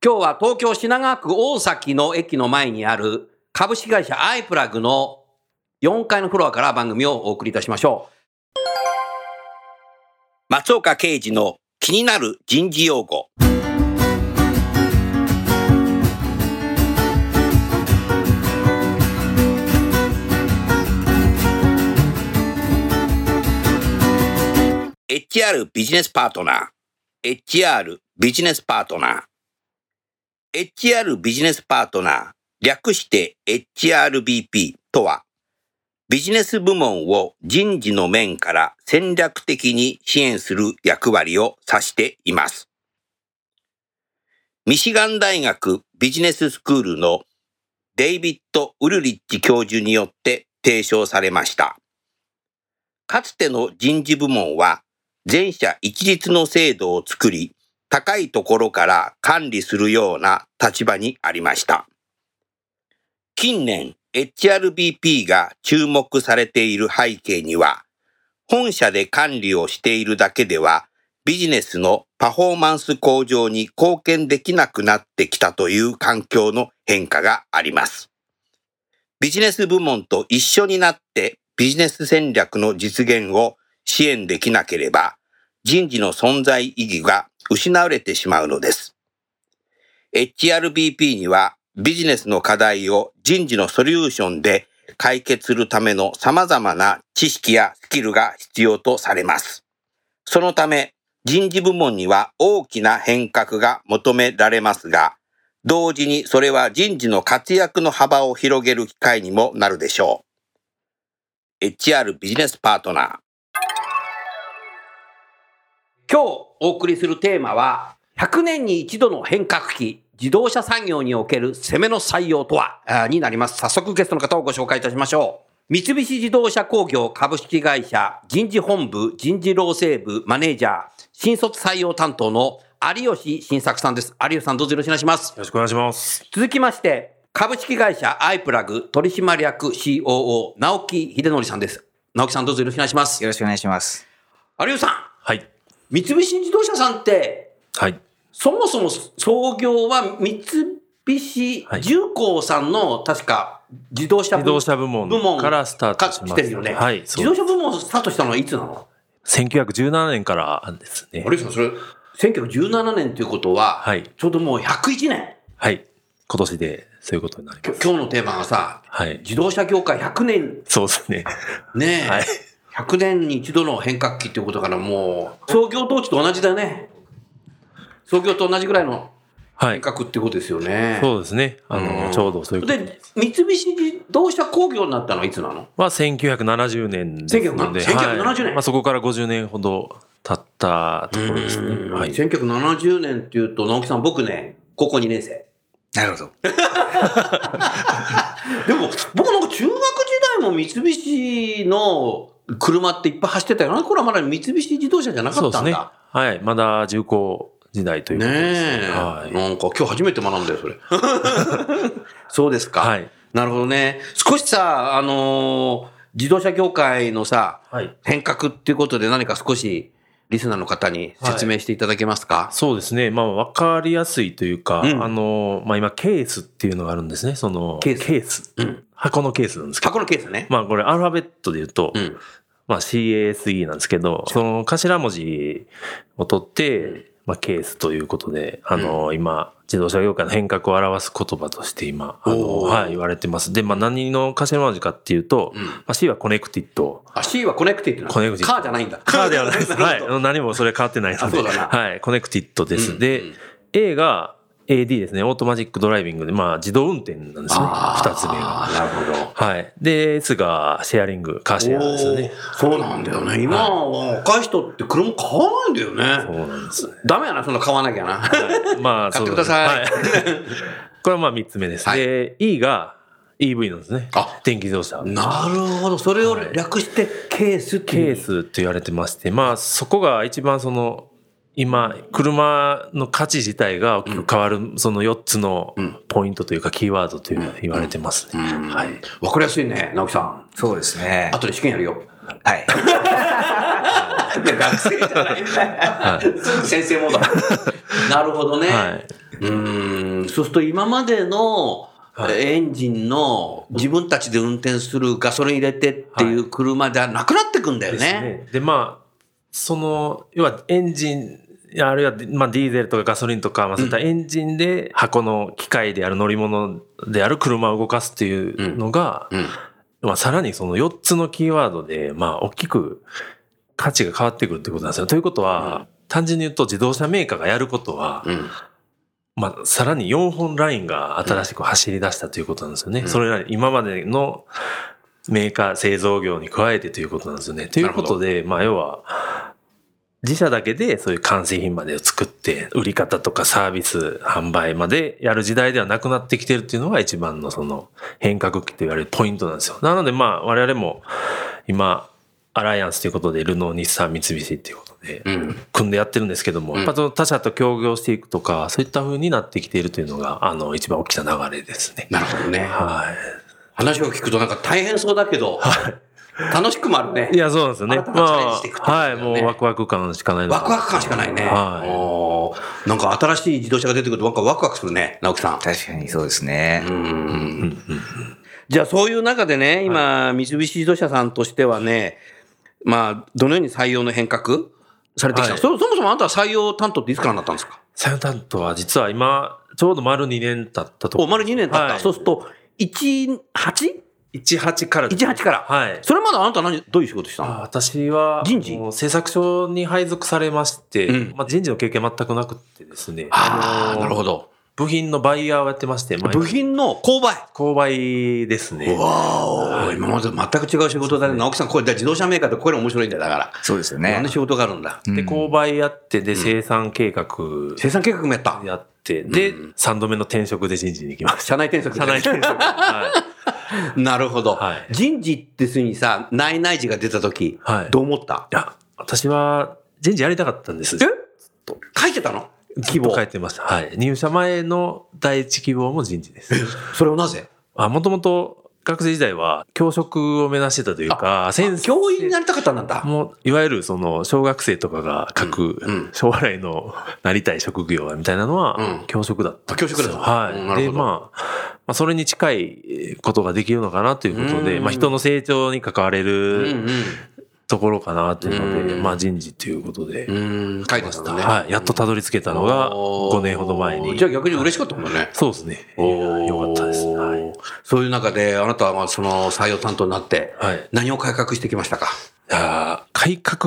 今日は東京品川区大崎の駅の前にある株式会社アイプラグの4階のフロアから番組をお送りいたしましょう。松岡刑事の気になる人事用語。HR ビジネスパートナー。HR ビジネスパートナー。HR ビジネスパートナー、略して HRBP とは、ビジネス部門を人事の面から戦略的に支援する役割を指しています。ミシガン大学ビジネススクールのデイビッド・ウルリッチ教授によって提唱されました。かつての人事部門は全社一律の制度を作り、高いところから管理するような立場にありました。近年、HRBP が注目されている背景には、本社で管理をしているだけでは、ビジネスのパフォーマンス向上に貢献できなくなってきたという環境の変化があります。ビジネス部門と一緒になってビジネス戦略の実現を支援できなければ、人事の存在意義が失われてしまうのです。HRBP にはビジネスの課題を人事のソリューションで解決するための様々な知識やスキルが必要とされます。そのため人事部門には大きな変革が求められますが、同時にそれは人事の活躍の幅を広げる機会にもなるでしょう。HR ビジネスパートナー。今日お送りするテーマは、100年に一度の変革期、自動車産業における攻めの採用とは、になります。早速ゲストの方をご紹介いたしましょう。三菱自動車工業株式会社人事本部人事労政部マネージャー、新卒採用担当の有吉新作さんです。有吉さんどうぞよろしくお願いします。よろしくお願いします。続きまして、株式会社アイプラグ取締役 COO 直木秀則さんです。直木さんどうぞよろしくお願いします。よろしくお願いします。有吉さん、はい。三菱自動車さんって、はい。そもそも創業は三菱はい重工さんの確か自動車自動車部門からスタートしてるよね。はい。自動車部門スタートしたのはいつなの？1917年からですね。有吉さん、それ、1917年ということは、はいちょうどもう101年。はい。今年でそういうことになります。今日のテーマがさ、はい。自動車業界100年そうですね。ねえ、はい100年に一度の変革期っていうことからもう、創業当時と同じだよね。創業と同じぐらいのはい。変革っていうことですよね。そうですね。あうんの、ちょうどそういうことで、三菱自動車工業になったのはいつなの？は1970年ですので、1970はい年まあそこから50年ほど経ったところですね。はい。1970年っていうと、直樹さん、僕ね、高校2年生。なるほど。でも、僕なんか中学時代も三菱の車っていっぱい走ってたよな。これはまだ三菱自動車じゃなかそうですね。ったんだ。はい。まだ重工時代ということですねえ、はい。なんか今日初めて学んだよ、それ。そうですか。はい。なるほどね。少しさ、あのー自動車業界のさ、はい。変革っていうことで何か少しリスナーの方に説明していただけますか、そうですね。まあ、わかりやすいというか、うんあの、まあ今、ケースっていうのがあるんですね。その、ケースうん箱のケースなんですけど。箱のケースね。まあ、これ、アルファベットで言うと、うん。まあ、CASE なんですけど、その頭文字を取って、まあ、ケースということで、あの、今、自動車業界の変革を表す言葉として今、あの、はい、言われてます。で、まあ、何の頭文字かっていうと、うんまあ、C は connected。あ、C は connected connected カーじゃないんだ。カーではないです。はい。何もそれ変わってないので。はい。 connected です。うんでうん、A が AD ですね。 automatic driving で、まあ、自動運転なんですね。二つ目が。なるほど。はい。で、S がシェアリング、カーシェアですよね。そうなんだよね。今は若い人って車買わないんだよそうね。なんですね。ダメやな、そんな買わなきゃな。まあ、買ってくださいはい。これはまあ三つ目です。はいで、E が EV なんですね。あ電気自動車。なるほど。それを略してケースケースって言われてまして、まあそこが一番その、今、車の価値自体が大きく変わる、その4つのポイントというかキーワードというか言われてますね。うんはい。わかりやすいね、直樹さん。そうですね。後で試験やるよ。はい。学生じゃないんだよ。すぐ 先生もだ。なるほどね。はい。うーん。そうすると今までのエンジンの自分たちで運転するガソリン入れてっていう車じゃなくなってくんだよね。ね。で、まあ、その、要はエンジン、あるいは、まあ、ディーゼルとかガソリンとか、まあ、そういったエンジンで箱の機械である乗り物である車を動かすっていうのが、うん。まあ、さらにその4つのキーワードで、まあ、大きく価値が変わってくるってことなんですよ。ということは、単純に言うと自動車メーカーがやることは、うん。まあ、さらに4本ラインが新しく走り出したということなんですよね。うんそれら今までのメーカー製造業に加えてということなんですよね。ということで、まあ、要は、自社だけでそういう完成品までを作って、売り方とかサービス、販売までやる時代ではなくなってきてるっていうのが一番のその変革期と言われるポイントなんですよ。なのでまあ我々も今、アライアンスということで、ルノー、日産、三菱っていうことで、うん。組んでやってるんですけども、うんやっぱその他社と協業していくとか、そういった風になってきているというのが、あの、一番大きな流れですね。なるほどね。は話を聞くとなんか大変そうだけど、楽しくもあるねい。い。や、そうなんですよね。新たなチャレンジしていくってことだはい、もうワクワク感しかないのワクワク感しかないね。はおーなんか新しい自動車が出てくるとなんかワクワクするね、直樹さん。確かにそうですね。うんじゃあそういう中でね、今、三菱自動車さんとしてはね、まあ、どのように採用の変革されてきた？の、はいそそもそもあなたは採用担当っていつからになったんですか？い。採用担当は実は今、ちょうど丸2年経ったとこお、丸2年経った。はいそうすると、18?18 18からです。から。はい。それまであなた何、どういう仕事したあの私は、人事？もう製作所に配属されまして、うんまあ、人事の経験全くなくてですね。ああ、のなるほど。部品のバイヤーをやってまして、まあ部品の購買。購買ですね。わお、今までと全く違う仕事だね。直樹さん、これ、自動車メーカーってこれ面白いんだよ、だから。そうですよねいろんな。仕事があるんだ。で、購買やって、で、生産計画生産計画もやった。やって、で、3度目の転職で人事に行きました。社内転職社内転職。は なるほど。はい人事ってすにさ、内内事が出た時、はいどう思った？い。いや、私は人事やりたかったんです。え？書いてたの？希望書。いてました。はい。入社前の第一希望も人事です。それをなぜ？あ、もともと学生時代は教職を目指してたというか、先生教員になりたかったんだ。もう、いわゆるその、小学生とかが書くうんうん、将来のなりたい職業みたいなのはうん、教職だった教職だったはい。で、まあ、まあ、それに近いことができるのかなということで、うんまあ、人の成長に関われうんるところかなというので、うんまあ、人事ということで書いてたのね。はい。やっとたどり着けたのが、おー5年ほど前に。じゃあ逆に嬉しかったもんね。そうですね。よかったです。はい。そういう中で、あなたはまあその採用担当になって、はい。何を改革してきましたか？いやー改革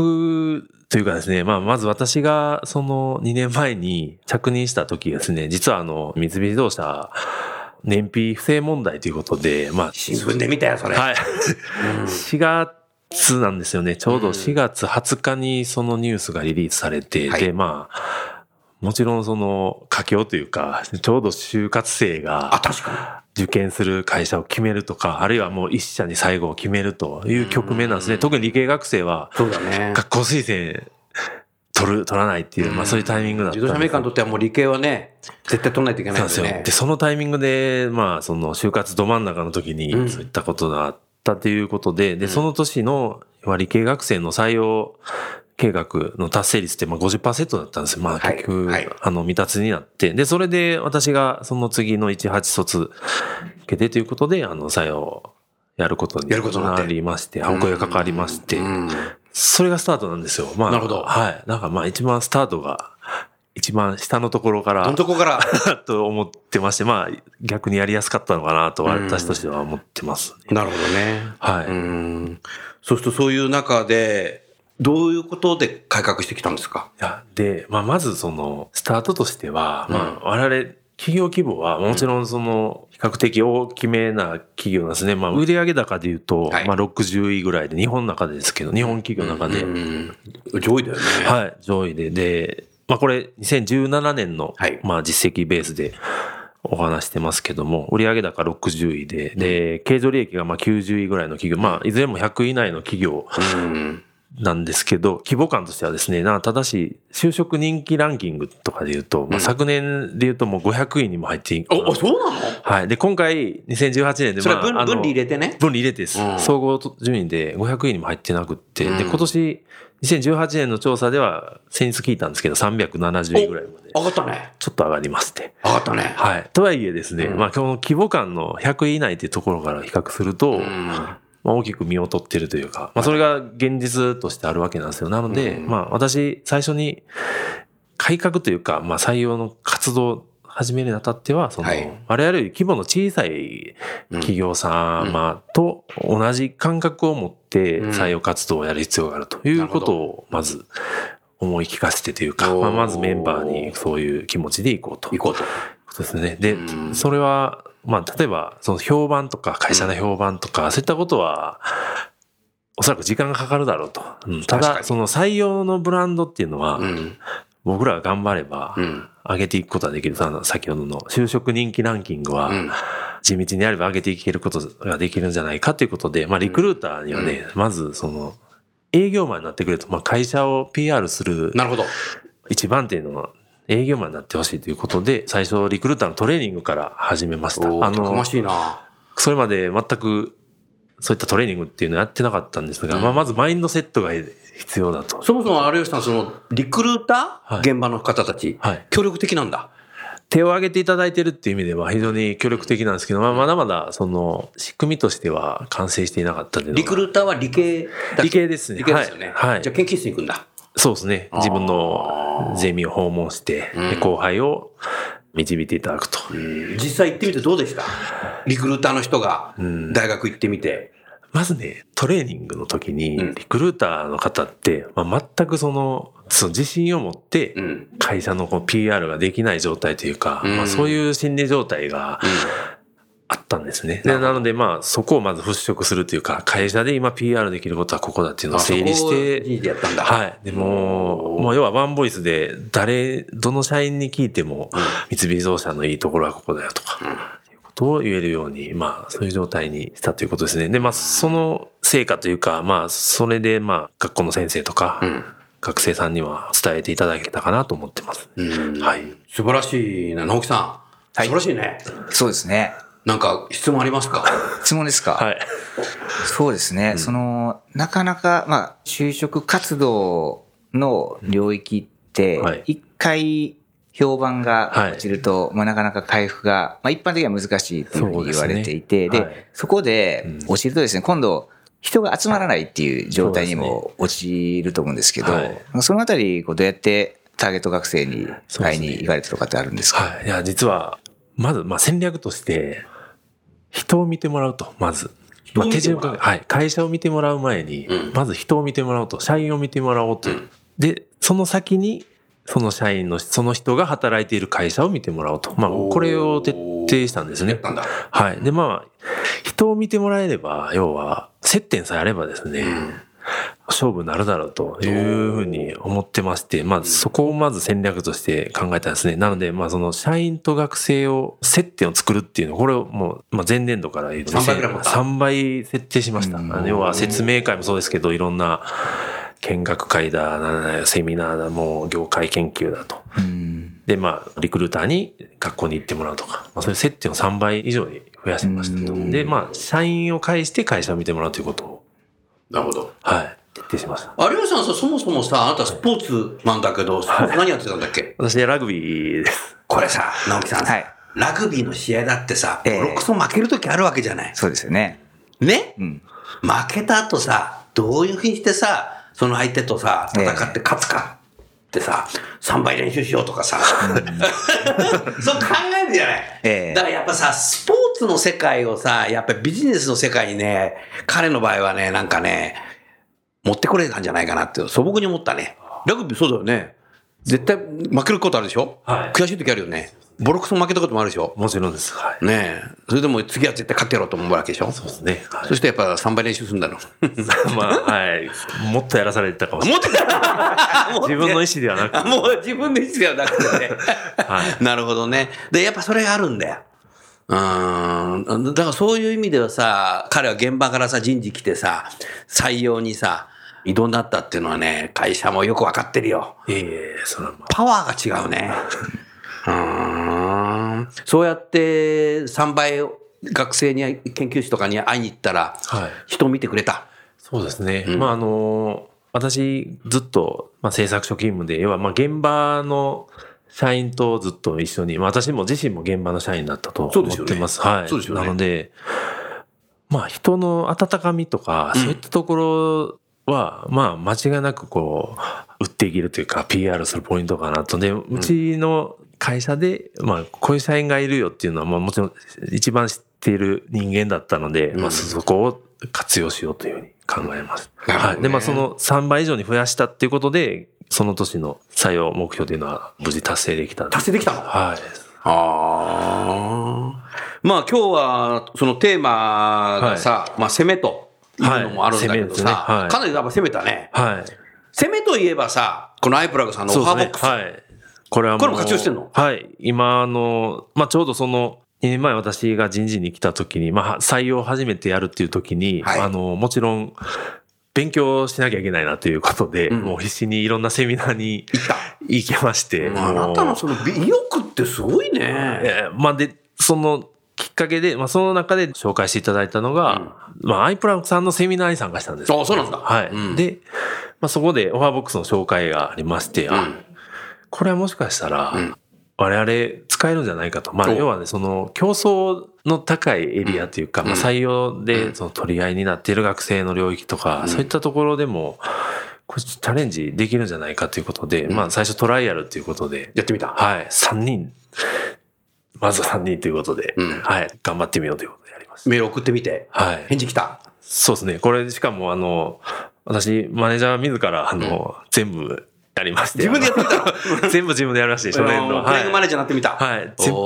というかですね、まあ、まず私がその2年前に着任した時ですね、実はあの、三菱自動車、燃費不正問題ということで、まあ、新聞で見たよ、それ。はい。4月なんですよね。ちょうど4月20日にそのニュースがリリースされて、はいで、まあ、もちろんその佳境というか、ちょうど就活生あ、が受験する会社を決めるとか、あるいはもう一社に最後を決めるという局面なんですね。特に理系学生はに。そうだね。学校推薦取る、取らないっていう、まあそういうタイミングだった自動車メーカーにとってはもう理系はね、絶対取らないといけないねんですよ。で、。そのタイミングで、まあ、その就活ど真ん中の時にうん、そういったことがあったということで、で、その年の、いわゆる理系学生の採用計画の達成率って、まあ50%だったんですよ。まあはい結局、はいあの、未達になって。で、それで私がその次の18卒受けてということで、あの、採用やることにやることになりまして、お声がかかりまして、うんそれがスタートなんですよ。まあ、なるほどはい。なんかまあ一番スタートが一番下のところからどんとこから？と思ってまして、まあ逆にやりやすかったのかなと私としては思ってます、ねなるほどね。はい。うん。そうするとそういう中で、どういうことで改革してきたんですか？いや、で、まあ、まずその、スタートとしては、まあ、我々、企業規模は、もちろんその、比較的大きめな企業なんですね。まあ、売上高で言うと、はいまあ、60位ぐらいで、日本の中でですけど、日本企業の中で、うん。上位だよね。はい、上位で、で、まあ、これ、2017年の、はいまあ、実績ベースで、お話してますけども、売上高60位で、で、経常利益がまあ90位ぐらいの企業、まあ、いずれも100位以内の企業うん。なんですけど、規模感としてはですね、なただし、就職人気ランキングとかで言うと、まあ、昨年で言うともう500位にも入っていお、おそうなの？はい。で、今回、2018年で、それは分あの分離入れてね。分離入れてです。うん総合順位で500位にも入ってなくって、で、うん今年、2018年の調査では、先日聞いたんですけど、370位ぐらいまで、上がったね。ちょっと上がりまして。上がったね。はい。とはいえですね、うんまあ、この規模感の100位以内っていうところから比較すると、うん。まあ、大きく見劣ってるというか、まあ、それが現実としてあるわけなんですよ。なので、うんまあ、私、最初に改革というか、まあ、採用の活動を始めるにあたっては、その、はい我々より規模の小さい企業様と同じ感覚を持ってうん採用活動をやる必要があるということを、まず、思い聞かせてというか、まあ、まずメンバーにそういう気持ちでいこうと。行こうと。そうですね。でう、んそれは、まあ、例えば、その評判とか、会社の評判とか、そういったことは、おそらく時間がかかるだろうと。うんただ、その採用のブランドっていうのは、うん。僕らが頑張ればう、ん。上げていくことができる。その先ほどの就職人気ランキングは、うん。地道にやれば上げていけることができるんじゃないかということで、まあ、リクルーターにはね、まず、その、営業マンになってくれと、まあ、会社を PR するなるほど。一番手の営業マンになってほしいということで、最初リクルーターのトレーニングから始めました。あの、ましいな。それまで全くそういったトレーニングっていうのはやってなかったんですが、うんまあ、まずマインドセットが必要だと。そもそも有吉さん、その、リクルーター、はい現場の方たち、はい。協力的なんだ。手を挙げていただいてるっていう意味では非常に協力的なんですけど、まあ、まだまだその仕組みとしては完成していなかったリクルーターは理系だ理系ですね。理系ですよね。はい。はいじゃあ研究室に行くんだ。そうですね。自分のゼミを訪問して、後輩を導いていただくと。実際行ってみてどうでした？リクルーターの人がうん大学行ってみて。まずね、トレーニングの時に、うんリクルーターの方って、まあ、全くその、その自信を持ってう、ん。会社のこう PR ができない状態というか、うんまあ、そういう心理状態があったんですね。でなので、まあ、そこをまず払拭するというか、会社で今 PR できることはここだっていうのをあ整理して、人事でやったんだ。はい。でも、もう要はワンボイスで、誰、どの社員に聞いても、三菱自動車のいいところはここだよとか、いうことを言えるように、まあ、そういう状態にしたということですね。で、まあ、その成果というか、まあ、それで、まあ、学校の先生とか、うん。学生さんには伝えていただけたかなと思ってます。うん。はい。素晴らしいな、直樹さん。はい素晴らしいね。そうですね。なんか質問ありますか？質問ですか？はい。そうですね。その、なかなか、まあ、就職活動の領域ってはい、一回評判がはい。落ちると、まあ、なかなか回復が、まあ、一般的には難しいというふうに言われていて、で,、そうですね。はい。そこでうん。落ちるとですね、今度、人が集まらないっていう状態にも陥ると思うんですけど、はい。そのあたり、こうどうやってターゲット学生に会いに行かれたとかってあるんですか？はい。いや、実は、まず、まあ、戦略として、人を見てもらうと、まず。まあ、手順が、はい。会社を見てもらう前に、うん。まず人を見てもらおうと、社員を見てもらおうと。うん。で、その先に、その社員の、その人が働いている会社を見てもらおうと。まあ、これを徹底したんですね。はい。で、まあ、人を見てもらえれば、要は、接点さえあればですね、勝負になるだろうというふうに思ってまして、まあそこをまず戦略として考えたんですね。なので、まあその社員と学生を、接点を作るっていうの、これをもう、まあ前年度から言うと3倍ぐらい持った3倍設定しました。要は説明会もそうですけど、いろんな見学会だ、なセミナーだ、もう業界研究だと。うんで、まあ、リクルーターに学校に行ってもらうとか、まあ、そういう接点を3倍以上に増やしましたと。うんで、まあ、社員を介して会社を見てもらうということを、なるほど。はい、徹底しました。有吉さんさ、そもそもさ、あなたスポーツなんだけど、スポーツ何やってたんだっけ？私、ラグビーです。これさ、直樹さんさ、はいラグビーの試合だってさ、ええボロクソ負けるときあるわけじゃない。そうですよね。ね？うん。負けた後さ、どういうふうにしてさ、その相手とさ、戦って勝つか。ってさ、3倍練習しようとかさ、そう考えるじゃない。ええだからやっぱさ、スポーツの世界をさ、やっぱりビジネスの世界にね、彼の場合はね、なんかね、持ってこれたんじゃないかなって素朴に思ったね。ラグビーそうだよね。絶対負けることあるでしょ？はい悔しい時あるよね。ボロクソ負けたこともあるでしょ？もちろんです。はい。ねえ。それでも次は絶対勝ってやろうと思うわけでしょ？そうですね。はいそしてやっぱ3倍練習するんだろ。まあ、はい。もっとやらされてたかもしれもっとない。自分の意思ではなく。もう自分の意思ではなくてね。はい なるほどね。で、やっぱそれがあるんだよ。うーん。だからそういう意味ではさ、彼は現場からさ、人事来てさ、採用にさ、移動になったっていうのはね、会社もよくわかってるよ。いえいえ、それはまあ。パワーが違うね。そうやって3倍学生に、研究士とかに会いに行ったら、はい。人を見てくれた。そうですね。うんまあ、あの、私、ずっと、まあ、制作所勤務で、要は、まあ、現場の社員とずっと一緒に、まあ、私も自身も現場の社員だったと思ってます。はい。そうですよねなので、まあ、人の温かみとか、うんそういったところは、まあ、間違いなくこう、売っていけるというか、PR するポイントかなと。で、うちの会社で、まあ、こういう社員がいるよっていうのは、まあ、もちろん、一番知っている人間だったので、うんまあ、そこを活用しようというふうに考えます。ねはい。で、まあ、その3倍以上に増やしたっていうことで、その年の採用目標というのは無事達成できた。達成できたの？はい。ああ。まあ今日はそのテーマがさ、まあ攻めというのもあるんだけどはいねさ、はいかなりやっぱ攻めたね。はい。攻めといえばさ、このアイプラグさんのオファーボックス。はい。これはもう。これも活用してんの？はい。今、あの、まあ、ちょうどその、2年前私が人事に来た時に、まあ、採用を初めてやるっていう時に、はいあの、もちろん、勉強しなきゃいけないなということで、うんもう必死にいろんなセミナーに行けまして。あなたのその意欲ってすごいね。えーまあ、で、そのきっかけで、まあ、その中で紹介していただいたのが、まあ、アイプランクさんのセミナーに参加したんです。あそうなんだはい。うんで、まあ、そこでオファーボックスの紹介がありまして、あうんこれはもしかしたらうん、我々使えるんじゃないかと。まあ、お要はね、その競争の高いエリアというか、うんまあ、採用うんでその取り合いになっている学生の領域とか、うんそういったところでも、これチャレンジできるんじゃないかということで、うんまあ、最初トライアルということで、やってみた。はい、3人。まずは3人ということで、うんはい、頑張ってみようということでやります。メール送ってみて。はい。返事来た。そうですね。これ、しかも、あの、私、マネージャー自ら、あの、全部やりまして。自分でやってみたた 全部自分でやりまして、初年度。あのプレイングマはい。ネージャーになってみた。はい全部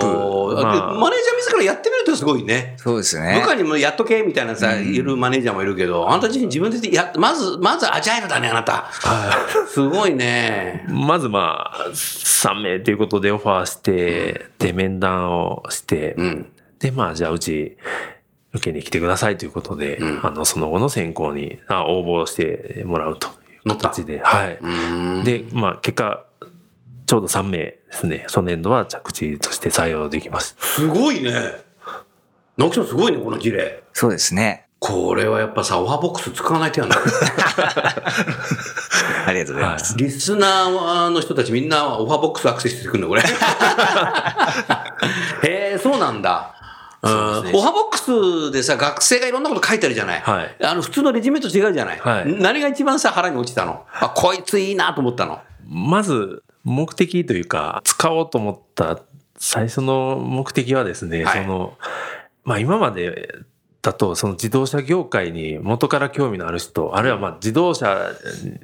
まあでマネージャー自らやってみるとすごいね。そうですね。部下にもやっとけみたいなさ、いるマネージャーもいるけど、あなた自身自分でや、まず、まずアジャイルだね、あなた。はすごいねい。。まず、まあ、3名ということでオファーして、で、面談をして、うん。で、まあ、じゃあ、うち、受けに来てくださいということで、うんあの、その後の選考にあ応募してもらうというなった形で、はい。うんで、まあ、結果、ちょうど3名ですね、初年度は着地として採用できます。すごいね。直樹さんすごいね、この事例。そうですね。これはやっぱさ、オファーボックス使わない手やんだ。ありがとうございます。リスナーの人たちみんなオファーボックスアクセスしてくるのこれ。へえ、そうなんだ。うんオファーボックスでさ、学生がいろんなこと書いてあるじゃない。はいあの、普通のレジュメと違うじゃない。はい何が一番さ、腹に落ちたの？あ、こいついいなと思ったの。まず、目的というか、使おうと思った最初の目的はですね、はいその、まあ今までだと、その自動車業界に元から興味のある人、あるいはまあ自動車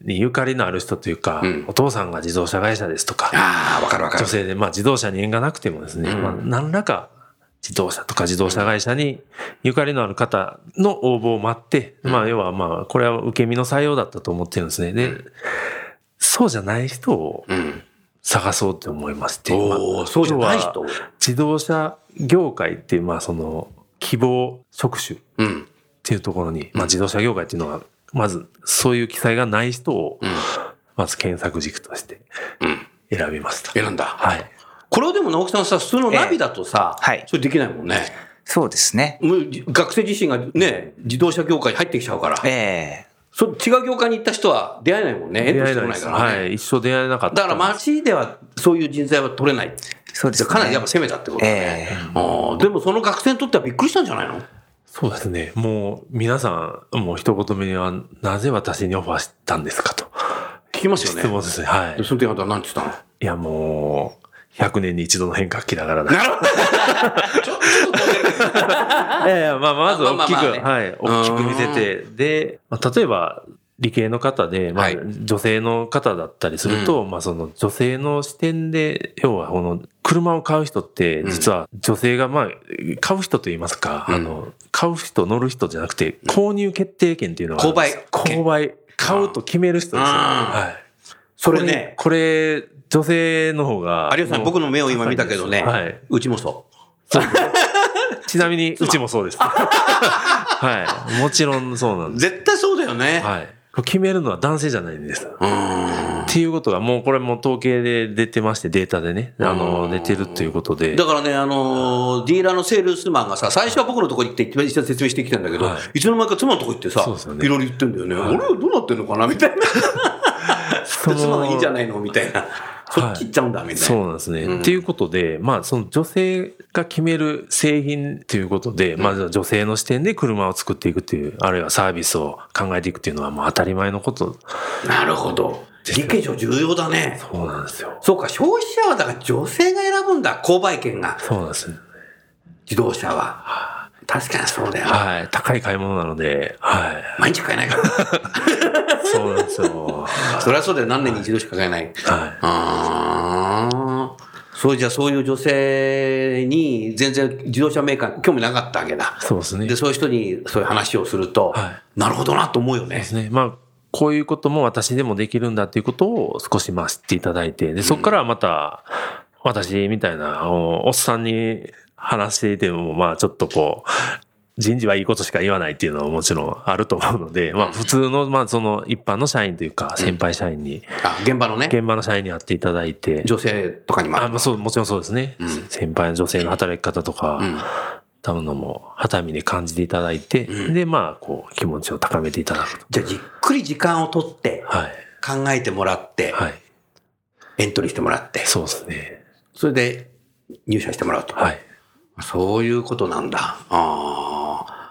にゆかりのある人というか、うんお父さんが自動車会社ですとか、ああ、わかるわかる女。性で、まあ自動車に縁がなくてもですね、うんまあ何らか自動車とか自動車会社にゆかりのある方の応募を待って、まあ要はまあこれは受け身の採用だったと思ってるんですね。で、そうじゃない人をうん。探そうと思いまして、まあおお、そうじゃない人。自動車業界っていう、まあその希望職種っうん。ていうところに、まあ自動車業界っていうのは、まずそういう記載がない人をうん。まず検索軸としてうん。選びました。選んだ。はい。これをでも直樹さんさ、普通のナビだとさ、ええはいそれできないもんね。そうですね。もう学生自身がね、自動車業界に入ってきちゃうから。ええそ違う業界に行った人は出会えないもんね。エントリーしてこないからね。はい。一生出会えなかった。だから街ではそういう人材は取れない。そうですね。かなりやっぱ攻めたってことだね。ええああでもその学生にとってはびっくりしたんじゃないの？そうですね。もう皆さん、もう一言目には、なぜ私にオファーしたんですかと聞きますよね。質問ですね。はいで。その時あんた何て言ったの？いや、もう、100年に一度の変革期だからだ。なるほど。ちょちょっと飛んでるけど。いやいや、まあ、まず大きく、まあまあまあねはい、大きく見せて、で、まあ例えば、理系の方で、まあはい、女性の方だったりすると、まあ、その女性の視点で、要は、この、車を買う人って、実は女性が、まあ、買う人と言いますか、うんあの、買う人、乗る人じゃなくて、購入決定権っていうのがあるんですよ。購買権購買。買うと決める人ですよ。あーはい。それね、これ、女性の方が。有吉さん、僕の目を今見たけどね、はい。うちもそ ちなみに、うちもそうです。はい。もちろんそうなんう。です。絶対そうだよね。はい。決めるのは男性じゃないんです。っ。ていうことが、もうこれも統計で出てまして、データでね、あの、出てるっていうことで。だからね、あのーディーラーのセールスマンがさ、最初は僕のとこ行って一番説明してきたんだけど、はいい、つの間にか妻のところ行ってさ、ねいろいろ言ってんだよね。俺はどうなってんのかな？みたいな。その妻がいいじゃないのみたいな。そっち行っちゃうんだ、みたいな。そうなんですね。うんっていうことで、まあ、その女性が決める製品ということで、まあ、女性の視点で車を作っていくっていう、あるいはサービスを考えていくっていうのはもう当たり前のこと。なるほど。理系上重要だね。そうなんですよ。そうか、消費者はだから女性が選ぶんだ、購買権が、そうなんですね。自動車は。確かにそうだよ。はい。高い買い物なので、はい。毎日買えないから。そうなんですよ。そりゃそうだよ、何年に一度しか買えない。はい。ああ。そうじゃあそういう女性に全然自動車メーカー興味なかったわけだ。そうですね。で、そういう人にそういう話をすると、はいなるほどなと思うよねで。すね。まあ、こういうことも私でもできるんだっていうことを少しまあ知っていただいて、で、そこからまた、私みたいなおおっさんに話していても、まあちょっとこう、人事はいいことしか言わないっていうのはもちろんあると思うので、まあ普通の、まあその一般の社員というか、先輩社員に、あ、現場のね、現場の社員に会っていただいて、女性とかにもあまあそう、もちろんそうですね。先輩の女性の働き方とか、うん多分のも、旗見で感じていただいて、で、まあ、こう、気持ちを高めていただくと。じゃあじっくり時間を取ってはい。考えてもらって、はい。エントリーしてもらって、そうですね。それで入社してもらうと。はい。そういうことなんだ。ああ。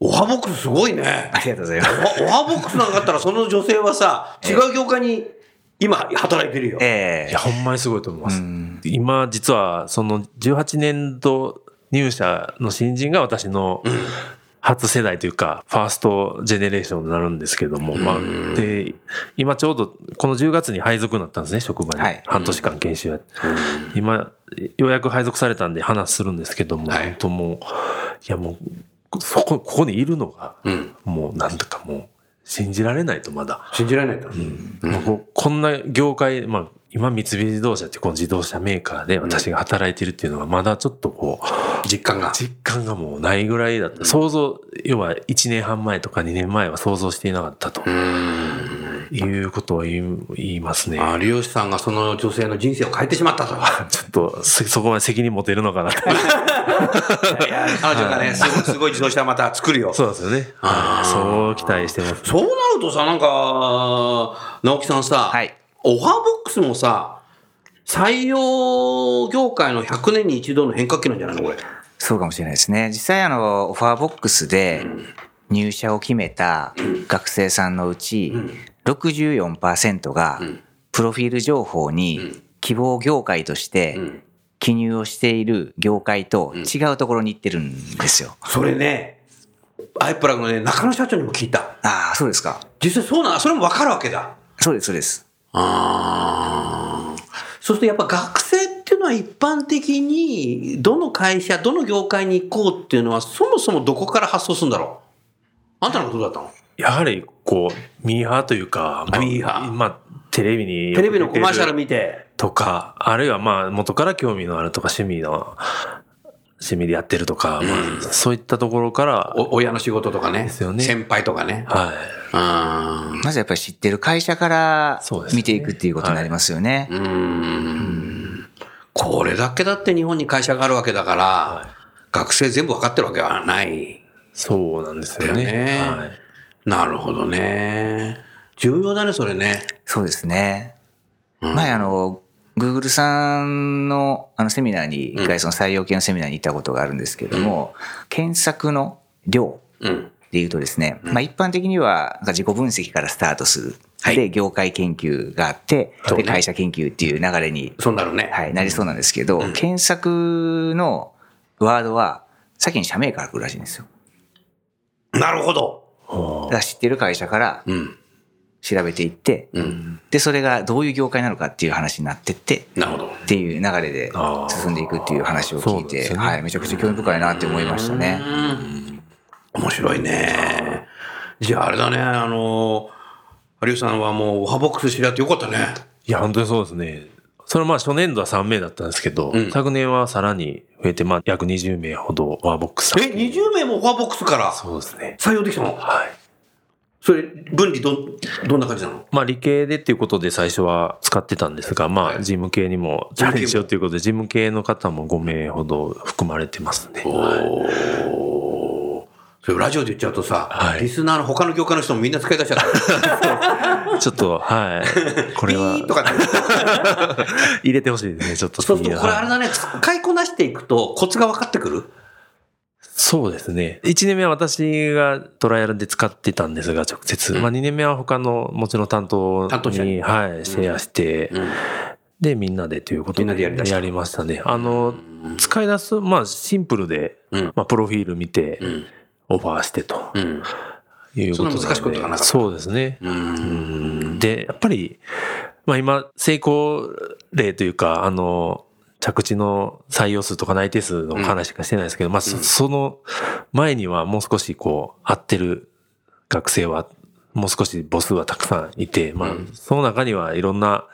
オハボックスすごいね。ありがとうございます。オハボックスなんかあったらその女性はさ、違う業界に今働いてるよ。ええいや、ほんまにすごいと思います。うん今、実は、その18年度入社の新人が私の初世代というか、ファーストジェネレーションになるんですけども、まあ、で、今ちょうど、この10月に配属になったんですね、職場に。はい半年間研修やって。今、ようやく配属されたんで話するんですけども、はい本当もう、いやもう、そこ、ここにいるのが、うん。もうなんだかもう、信じられないとまだ。信じられないんだ。まあこうこんな業界、まあ、今三菱自動車ってこの自動車メーカーで私が働いてるっていうのがまだちょっとこう、実感が。実感がもうないぐらいだった。想像、要は1年半前とか2年前は想像していなかったとうん。いうことを言い言いますね。有吉さんがその女性の人生を変えてしまったと。ちょっとそそこまで責任持てるのかな。いや彼女がね、すごいすごい自動車また作るよ。そうですよね。そう期待してます。そうなるとさ、なんか、直樹さんさ、はいオファーボックスもさ、採用業界の100年に一度の変化期なんじゃないのこれ。そうかもしれないですね。実際あの、オファーボックスで入社を決めた学生さんのうち、64%がプロフィール情報に希望業界として記入をしている業界と違うところに行ってるんですよ。それね、アイプラグのね、中野社長にも聞いた。ああ、そうですか。実際そうな、それもわかるわけだ。そうです、そうです。ああ。そうするとやっぱ学生っていうのは一般的に、どの会社、どの業界に行こうっていうのは、そもそもどこから発想するんだろう？あんたのことだったの？やはり、こう、ミーハーというか、まあミーハーまあ、テレビにテレビのコマーシャル見て、とか、あるいはまあ、元から興味のあるとか、趣味の、趣味でやってるとか、まあ、そういったところから、お親の仕事とかねですよね先輩とかね。はい。あまずやっぱり知ってる会社からそうですね見ていくっていうことになりますよね。ーうーん。これだけだって日本に会社があるわけだから、学生全部わかってるわけはない。そうなんですよね。ねはい。なるほどね。重要だね、それね。そうですね。前あの、Google さんのあのセミナーに、一回その採用系のセミナーに行ったことがあるんですけども、検索の量うん。で言うとですね、まあ一般的には自己分析からスタートするはいで、業界研究があって、で、会社研究っていう流れに、そうなるね。はい、なりそうなんですけど、うん検索のワードは、先に社名から来るらしいんですよ。なるほど。知ってる会社からうん。調べていって、うん。で、それがどういう業界なのかっていう話になってって、なるほど。っていう流れで進んでいくっていう話を聞いて、ねはい、めちゃくちゃ興味深いなって思いましたね。面白いね。じゃああれだね、あの、有吉さんはもうオハボックス知り合ってよかったね。いや、本当にそうですね。それはまあ初年度は3名だったんですけど、うん昨年はさらに増えて、まあ約20名ほどワーボックスさんえ、20名もオハボックスからそうですね。採用できたの？はい。それ、分離どん、どんな感じなの？まあ理系でっていうことで最初は使ってたんですが、まあ事務系にもチャレンジしようということで、事務系の方も5名ほど含まれてますね。おー。それラジオで言っちゃうとさ、はいリスナーの他の業界の人もみんな使い出しちゃった。ちょっと、はい。これはとか。入れてほしいですね、ちょっとそうすると、これあはいれだね、使いこなしていくとコツが分かってくる？そうですね。1年目は私がトライアルで使ってたんですが、直接。うんまあ2年目は他のもちろん担当にに、はい、シェアして、うん。で、みんなでということみんなでやりだしたやりましたね。あの、使い出す、まあシンプルで、うん。まあプロフィール見てう、ん。オファーしてとうん。いうことそんな難しいことがなかったそうですね。で、やっぱり、まあ今、成功例というか、あの、着地の採用数とか内定数の話しかしてないですけど、まあそその前にはもう少しこう、合ってる学生は、もう少し母数はたくさんいて、まあうん、その中にはいろんな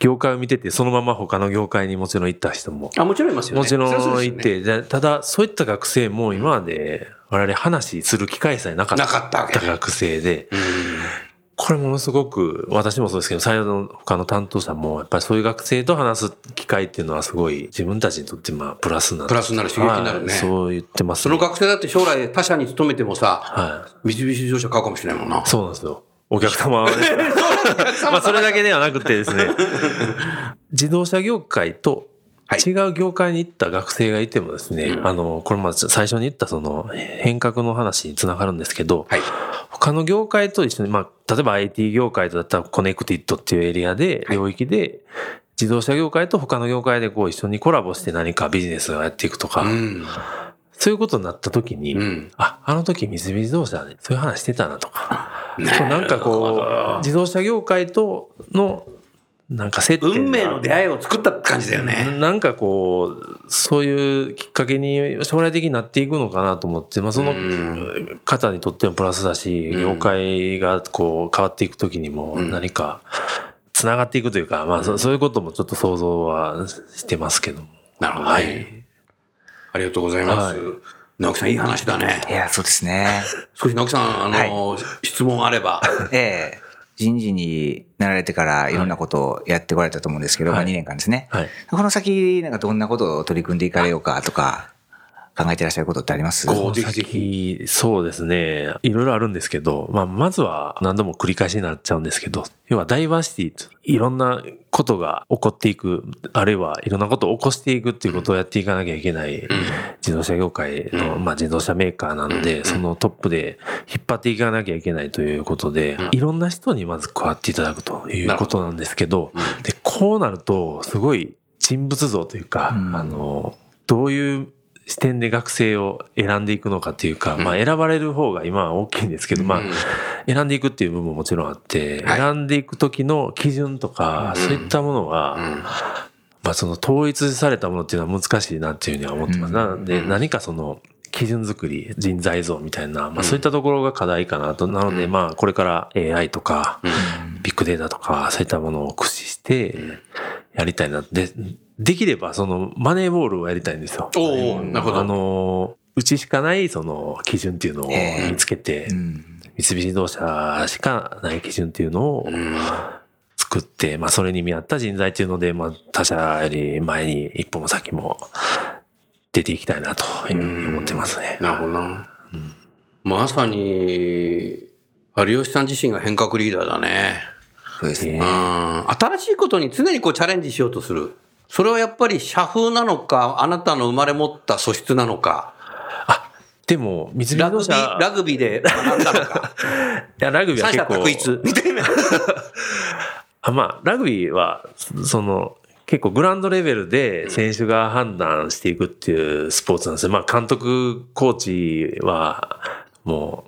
業界を見てて、そのまま他の業界にもちろん行った人もあ、もちろんいますよね。もちろんですよね、いて、でただ、そういった学生も今まで我々話する機会さえなかっなかった学生で、うん。これものすごく、私もそうですけど、採用の他の担当者も、やっぱりそういう学生と話す機会っていうのはすごい自分たちにとってまあプラスになる。プラスになる刺激になるねはいそう言ってます、その学生だって将来他社に勤めてもさ、は三菱自動車買うかもしれないもんな。い。そうなんですよ。お客様はね まあそれだけではなくてですね、自動車業界とはい違う業界に行った学生がいてもですね、うんあの、これまず最初に言ったその変革の話につながるんですけど、はい。他の業界と一緒に、まあ、例えば IT 業界だったら connected っていうエリアで、はい領域で、自動車業界と他の業界でこう一緒にコラボして何かビジネスをやっていくとか、うん。そういうことになった時に、うん。あ、あの時三菱自動車でそういう話してたなとか、ねそうなんかこう、自動車業界との、なんか接運命の出会いを作った感じだよね。なんかこう、そういうきっかけに将来的になっていくのかなと思って、まあそのうん方にとってもプラスだし、うん業界がこう変わっていくときにもうん何か繋がっていくというか、まあそそういうこともちょっと想像はしてますけども。なるほどね。はい。ありがとうございます。はい直樹さん、いい話だね。いや、そうですね。少し直樹さん、あの、質問あれば。ええ人事になられてからいろんなことをやってこられたと思うんですけど、はいまあ2年間ですね。はい。この先、なんかどんなことを取り組んでいかれようかとか、考えてらっしゃることってあります？ぜひぜ先、そうですね。いろいろあるんですけど、まあ、まずは何度も繰り返しになっちゃうんですけど、要はダイバーシティと、いろんなことが起こっていく、あるいはいろんなことを起こしていくっていうことをやっていかなきゃいけない自動車業界の、まあ、自動車メーカーなので、そのトップで引っ張っていかなきゃいけないということで、いろんな人にまず加わっていただくということなんですけど、で、こうなると、すごい人物像というか、うん。あの、どういう視点で学生を選んでいくのかっていうか、まあ選ばれる方が今は大きいんですけど、まあうん選んでいくっていう部分ももちろんあって、はい。選んでいく時の基準とか、そういったものが、まあその統一されたものっていうのは難しいなっていうふうには思ってます。うん。なので何かその基準作り、人材像みたいな、まあそういったところが課題かなと。なのでまあこれから AI とか、ビッグデータとか、そういったものを駆使して、やりたいな。で、できればそのマネーボールをやりたいんですよ。おおなるほど。あの、うちしかないその基準っていうのを見つけて、うん三菱自動車しかない基準っていうのをうん作って、まあそれに見合った人材っていうので、まあ他社より前に一歩も先も出ていきたいなと思ってますね。なるほどな。まさに、有吉さん自身が変革リーダーだね。そうですね。うん。新しいことに常にこうチャレンジしようとする。それはやっぱり社風なのか、あなたの生まれ持った素質なのか。でも、三菱ラグビー、ラグビーで学んだのか。いや、ラグビーは三者結構、択一。みたいな。あまあ、ラグビーは、その、結構グラウンドレベルで選手が判断していくっていうスポーツなんですよ。まあ、監督、コーチは、も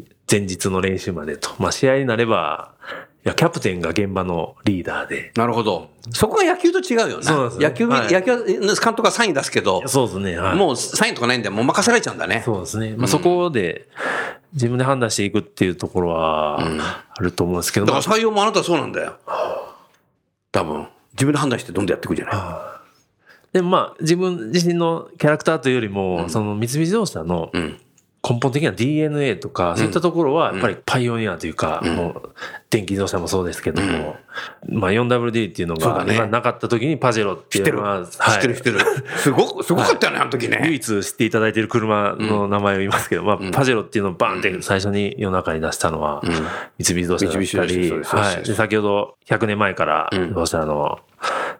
う、前日の練習までと。まあ、試合になれば、いや、キャプテンが現場のリーダーで。なるほど。そこが野球と違うよな。そうですよ野球、はい野球は監督がサイン出すけど、そうですね。はい。もうサインとかないんで、もう任せられちゃうんだね。そうですね。まあ、そこで自分で判断していくっていうところはあると思うんですけど、だかまあら採用もあなたはそうなんだよ。多分。自分で判断してどんどんやっていくじゃない。でもまあ自分自身のキャラクターというよりも、その三菱自動車のうん。根本的な DNA とか、そういったところはやっぱりパイオニアというか、もう電気自動車もそうですけども、まあ 4WD っていうのが今なかった時にパジェロって知ってる。い。うのは、知ってる知ってる。すごく、すごかったよね、あの時ね。唯一知っていただいている車の名前を言いますけど、まあ、パジェロっていうのをバンって最初に世の中に出したのは、三菱自動車だったり、はい。で、先ほど100年前から自動車の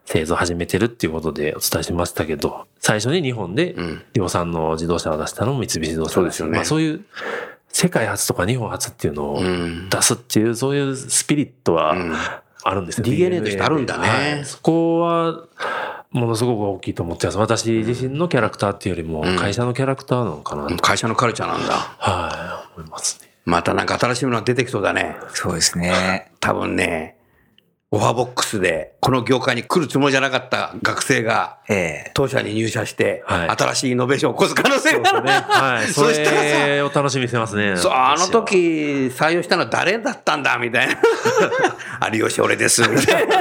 製造を始めてるっていうことでお伝えしましたけど、最初に日本で量産の自動車を出したのも三菱自動車そうですよね。まあそういう世界初とか日本初っていうのをん。出すっていう、そういうスピリットはあるんですよ DNA としてあるんだね。はい。そこは、ものすごく大きいと思ってます。私自身のキャラクターっていうよりも、会社のキャラクターなのかな。と、会社のカルチャーなんだ。はい、思いますね。またなんか新しいものが出てきそうだね。そうですね。多分ね、オファーボックスで、この業界に来るつもりじゃなかった学生が、ええ当社に入社して、はい新しいイノベーションを起こす可能性があるね。はい、そ そしたらさ、れを楽しみにしてますね。そう、あの時採用したのは誰だったんだみたいな。有吉俺です、みたいな。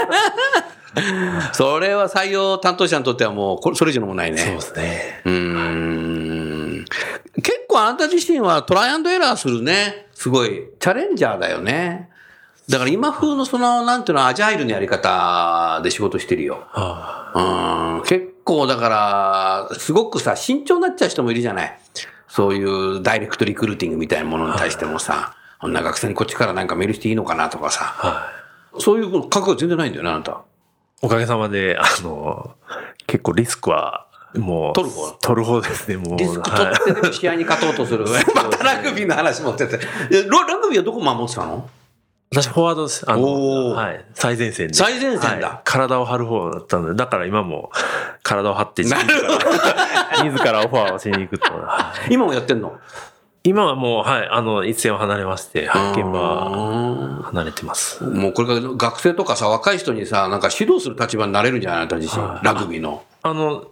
それは採用担当者にとってはもう、これそれ以上のもんないね。そうですね。うーん結構あなた自身はトライアンドエラーするね。すごい。チャレンジャーだよね。だから今風のその、なんていうの、アジャイルのやり方で仕事してるよ。はうん。結構だから、すごくさ、慎重になっちゃう人もいるじゃない。そういうダイレクトリクルーティングみたいなものに対してもさ、こんな学生にこっちからなんかメールしていいのかなとかさ。い。はい。そういう覚悟全然ないんだよね、あなた。おかげさまで、あの、結構リスクは、もう、取る方？取る方ですね、もう。リスク取はいってでも試合に勝とうとする。またラグビーの話持ってて。ラグビーはどこ守ってたの？私、フォワードです。あおの、ーはい。最前線で。最前線だはい体を張る方だったので、だから今も、体を張って自ら、自らオファーをしに行くと。はい今もやってんの？今はもう、はい、あの、一線を離れまして、はい、現場は離れてます。もうこれから学生とかさ、若い人にさ、なんか指導する立場になれるんじゃないあなた自身。はいラグビーの。あの、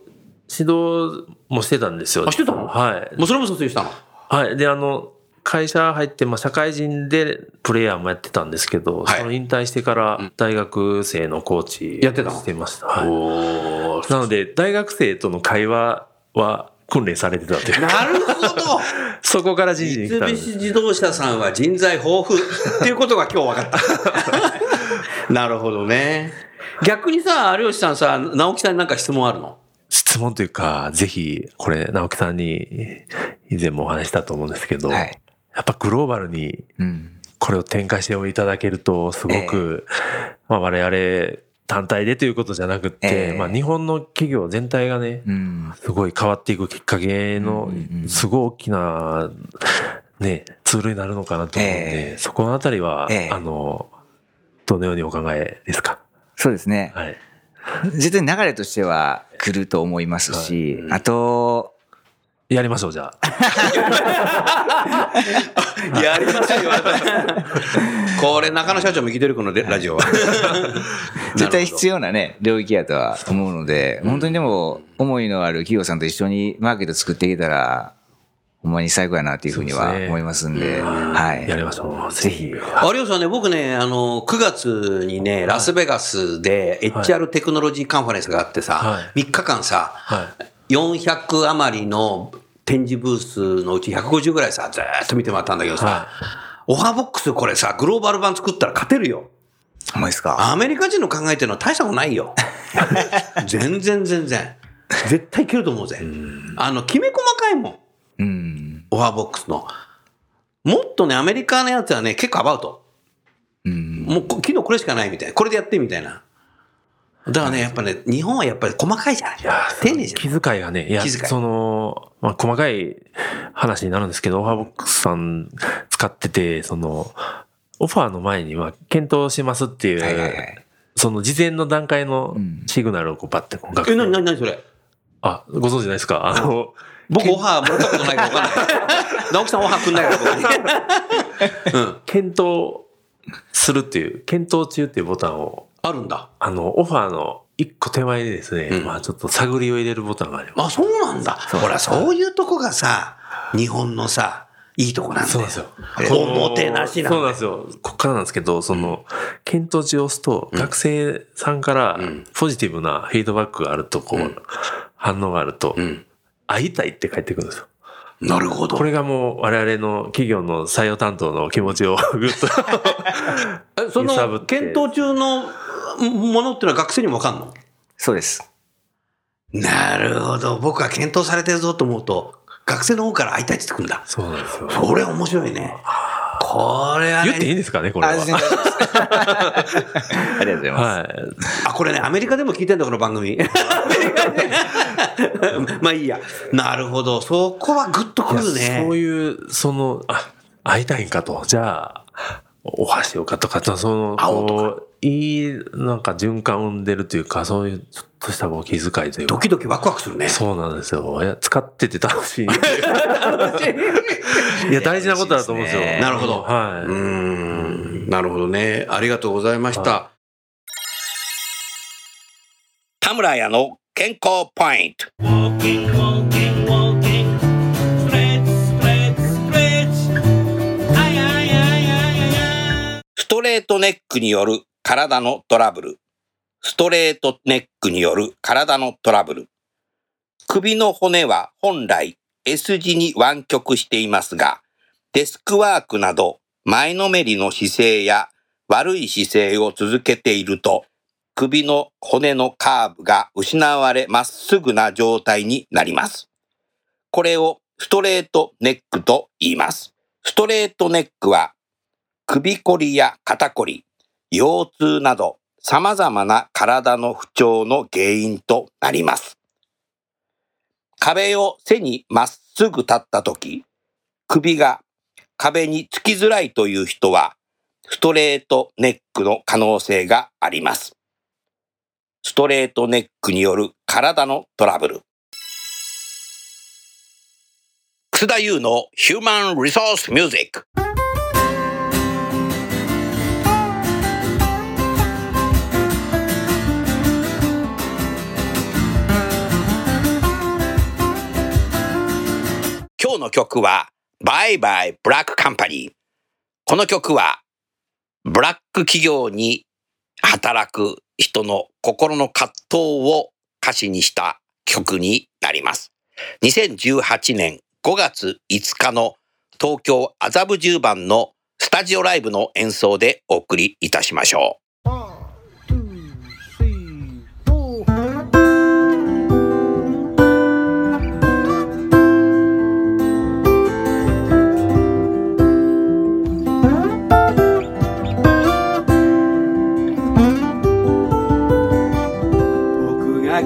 指導もしてたんですよ。あしてたの？はい。もうそれも卒業したの？はい。で、あの、会社入って、まあ、社会人でプレイヤーもやってたんですけど、はいその引退してから大学生のコーチやってたのしてました。はい。なので、大学生との会話は訓練されてたという。なるほど そこから人事に来三たんです。菱自動車さんは人材豊富っていうことが今日分かった。なるほどね。逆にさ、有吉さんさ、直樹さんになんか質問あるの？質問というか、ぜひ、これ、直樹さんに以前もお話ししたと思うんですけど、はいやっぱグローバルにうん。これを展開していただけると、すごく、まあ我々単体でということじゃなくって、ええまあ日本の企業全体がね、うん。すごい変わっていくきっかけのすごい大きな、ね、ツールになるのかなと思うんで、ええそこのあたりは、ええあの、どのようにお考えですか？そうですね。はい。絶対流れとしては来ると思いますし、あと、やりましょう、じゃあ。やりますよ、これ、中野社長も聞いてる、このレラジオは。絶対必要。要なね、領域やとは思うので、本当にでも、思いのある企業さんと一緒にマーケット作っていけたら、ほんまに最高やなっていうふうには思いますんで、はい。やりましょう。ぜひ。有吉さんね、僕ね、あの、9月にね、ラスベガスで HR テクノロジーカンファレンスがあってさ、はい3日間さ、はい。400余りの展示ブースのうち150ぐらいさ、ずーっと見てもらったんだけどさ、はオファーボックスこれさ、グローバル版作ったら勝てるよ。ほんまですか？アメリカ人の考えてるのは大したことないよ。全然全然。絶対いけると思うぜ。あの、きめ細かいもん。うん。オファーボックスの。もっとね、アメリカのやつはね、結構アバウト。うん。もうこ、昨日これしかないみたいな。これでやってみたいな。だからね、やっぱね、日本はやっぱり細かいじゃない丁寧じゃない気遣いがね、いや、気遣いその、まあ、細かい話になるんですけど、オファーボックスさん使ってて、その、オファーの前には検討しますっていう、はいはいはい。その事前の段階のうんシグナルをこうバッてこう学え、なになになにそれ？あ、ご存知ないですか？あの、僕オファーもらったことないから分かんない。直樹さんオファーくんないから僕に。うん。検討するっていう、検討中っていうボタンを、あるんだ。あの、オファーの一個手前にですね、うんまあちょっと探りを入れるボタンがあります。あ、そうなんだ。ほら、そういうとこがさ、日本のさ、いいとこなんだよ。そうなんですよ。おもてなしなんだそうなんですよ。こっからなんですけど、その、検討値を押すと、学生さんからうんポジティブなフィードバックがあると、こう、うん反応があると、うん。会いたいって返ってくるんですよ。なるほど。これがもう我々の企業の採用担当の気持ちをぐっと えその、て検討中のものっていうのは学生にも分かんの？そうです。なるほど。僕は検討されてるぞと思うと、学生の方から会いたいって言ってくるんだ。そうなんですよ。これ面白いね。これはね。言っていいんですかね、これは。ありがとうございます。はい。あ、これね、アメリカでも聞いてんだ、この番組。まあいいや。なるほど。そこはグッとくるね。そういう、その、あ、会いたいんかと。じゃあ、お箸しようかとか、その、会おうとかこう、いい、なんか循環を生んでるというか、そういうちょっとしたこう気遣いというか。ドキドキワクワクするね。そうなんですよ。いや、使ってて楽しい。いや、大事なことだと思うんですよ。なるほどはい。うーん。なるほどね。ありがとうございました。は田村屋の健康ポイント。レートネックによる体のトラブル。ストレートネックによる体のトラブル。首の骨は本来 S 字に湾曲していますが、デスクワークなど前のめりの姿勢や悪い姿勢を続けていると、首の骨のカーブが失われまっすぐな状態になります。これをストレートネックと言います。ストレートネックは首こりや肩こり、腰痛など様々な体の不調の原因となります。壁を背にまっすぐ立ったとき、首が壁につきづらいという人は、ストレートネックの可能性があります。ストレートネックによる体のトラブル。楠田優のヒューマンリソースミュージック。の曲は、バイバイブラックカンパニー。この曲は、ブラック企業に働く人の心の葛藤を歌詞にした曲になります。2018年5月5日の東京麻布十番のスタジオライブの演奏でお送りいたしましょう。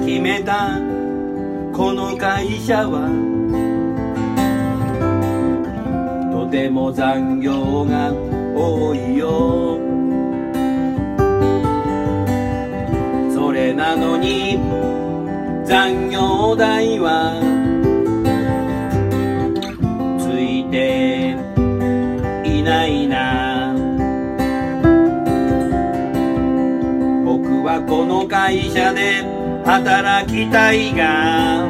決めた。この会社は。とても残業が多いよ。それなのに残業代は。ついていないな。僕はこの会社で働きたいが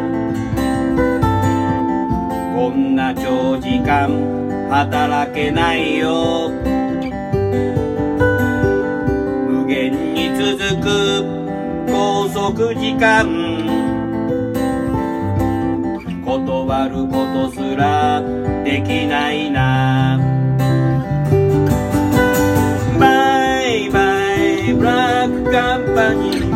こんな長時間働けないよ。無限に続く拘束時間。断ることすらできないな。バイバイブラックカンパニー。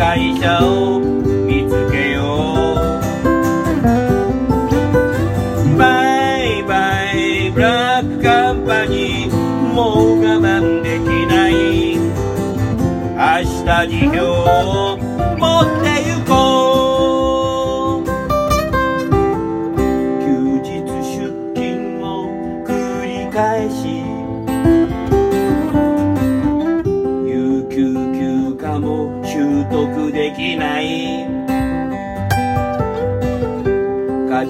会社を見つけよう。バイバイブラックカンパニーもう我慢できない。明日に今日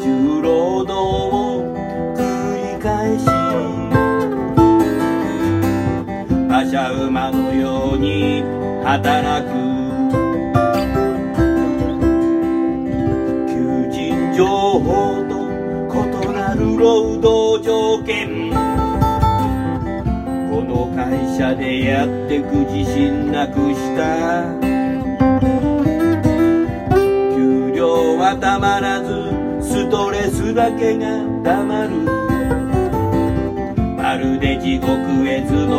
重労働を繰り返し馬車馬のように働く求人情報と異なる労働条件。この会社でやってく自信なくした。給料はたまらず。トレスだけがたまる。まるで地獄絵図の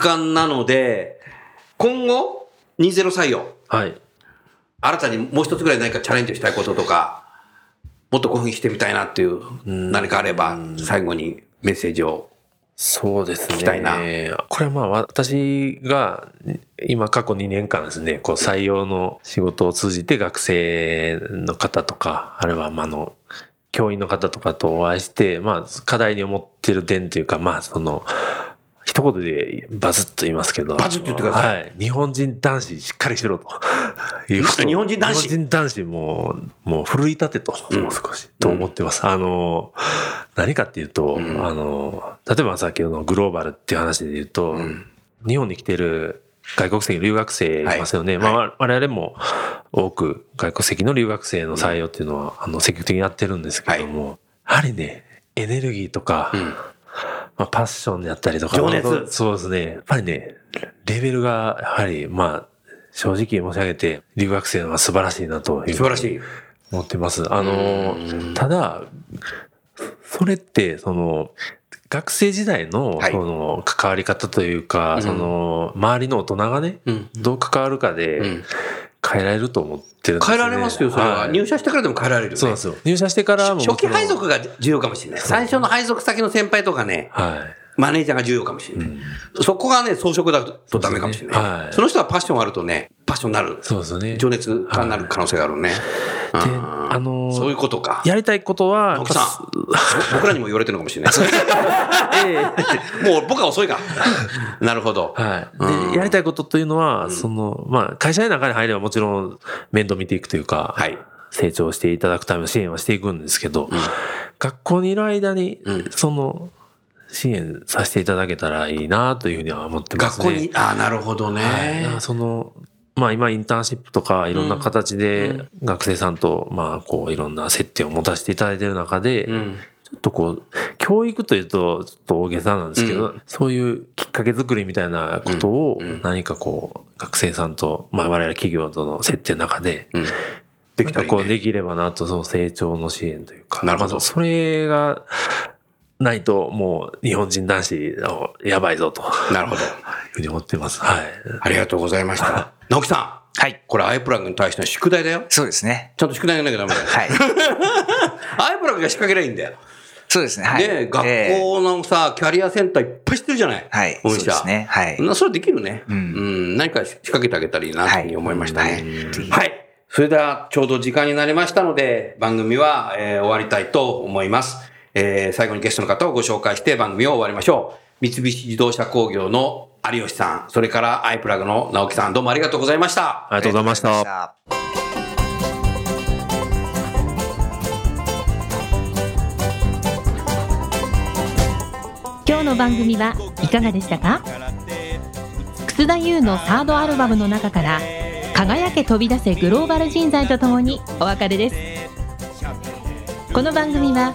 間なので、今後、20採用、はい。新たにもう一つぐらい何かチャレンジしたいこととか、もっとこういうふうにしてみたいなっていう、何かあれば、最後にメッセージを。そうですね。聞きたいなこれはまあ私が今過去2年間ですね、こう採用の仕事を通じて学生の方とか、あるいはまああの、教員の方とかとお会いして、まあ課題に思ってる点というか、まあその、一言でバズッと言いますけど。バズッと言ってくださいはい。日本人男子しっかりしろと。いうこと日本人男子日本人男子も、もう奮い立てと、もう少し、と思ってます。あの、何かっていうと、あの、例えば先ほどのグローバルっていう話で言うと、日本に来てる外国籍留学生いますよね。まあ、我々も多く外国籍の留学生の採用っていうのは、あの、積極的にやってるんですけども、やはりね、エネルギーとか、まあ、パッションであったりとか、情熱そうですね。やっぱりね、レベルが、やはり、まあ、正直申し上げて、留学生のは素晴らしいなという。素晴らしい。思ってます。あの、ただ、それって、その、学生時代の、はいその、関わり方というか、その、周りの大人がね、うんどう関わるかでん、変えられると思ってるんですね。変えられますよ、それは。い入社してからでも変えられるよね。そうなんですよ。入社してからも。初期配属が。が重要かもしれない。最初の配属先の先輩とかね、はい。マネージャーが重要かもしれない。そこがね、装飾だとダメかもしれない。そねはいその人はパッションがあるとね、パッションになる。そうですよね。情熱家になる可能性があるね。で、あのーそういうことか。やりたいことは、青木さん、僕らにも言われてるのかもしれない。ええもう僕は遅いか。なるほど。はい。で、やりたいことというのは、その、まあ、会社の中に入ればもちろん面倒見ていくというか、はい。成長していただくための支援はしていくんですけど、学校にいる間に、その、支援させていただけたらいいなというふうには思ってますね。学校に、ああ、なるほどね。はいその、まあ今インターンシップとかいろんな形で学生さんとまあこういろんな接点を持たせていただいている中で、ん。ちょっとこう、教育というとちょっと大げさなんですけど、そういうきっかけ作りみたいなことを何かこう学生さんと、まあ我々企業との接点の中で、できたこうできればなと、その成長の支援というか、なるほど。それがないともう日本人男子のやばいぞと。なるほど。いうふうに思ってます。はい。ありがとうございました。直樹さん。はい。これアイプラグに対しての宿題だよ。そうですね。ちゃんと宿題やんなきゃダメだよ。はい。アイプラグが仕掛けりゃいいんだよ。そうですね。はい。ね、学ええ校のさ、キャリアセンターいっぱい知ってるじゃない？はい。御社そうですね。はい。なそれできるね。ううんん。何か仕掛けてあげたらいいなというふうに思いましたね。はい。それでは、ちょうど時間になりましたので、番組は、えー終わりたいと思います。えー最後にゲストの方をご紹介して番組を終わりましょう。三菱自動車工業の有吉さん、それからアイプラグの直樹さん、どうもありがとうございました。ありがとうございました。た。今日の番組はいかがでしたか？楠田優のサードアルバムの中から「輝け飛び出せグローバル人材」とともにお別れですこの番組は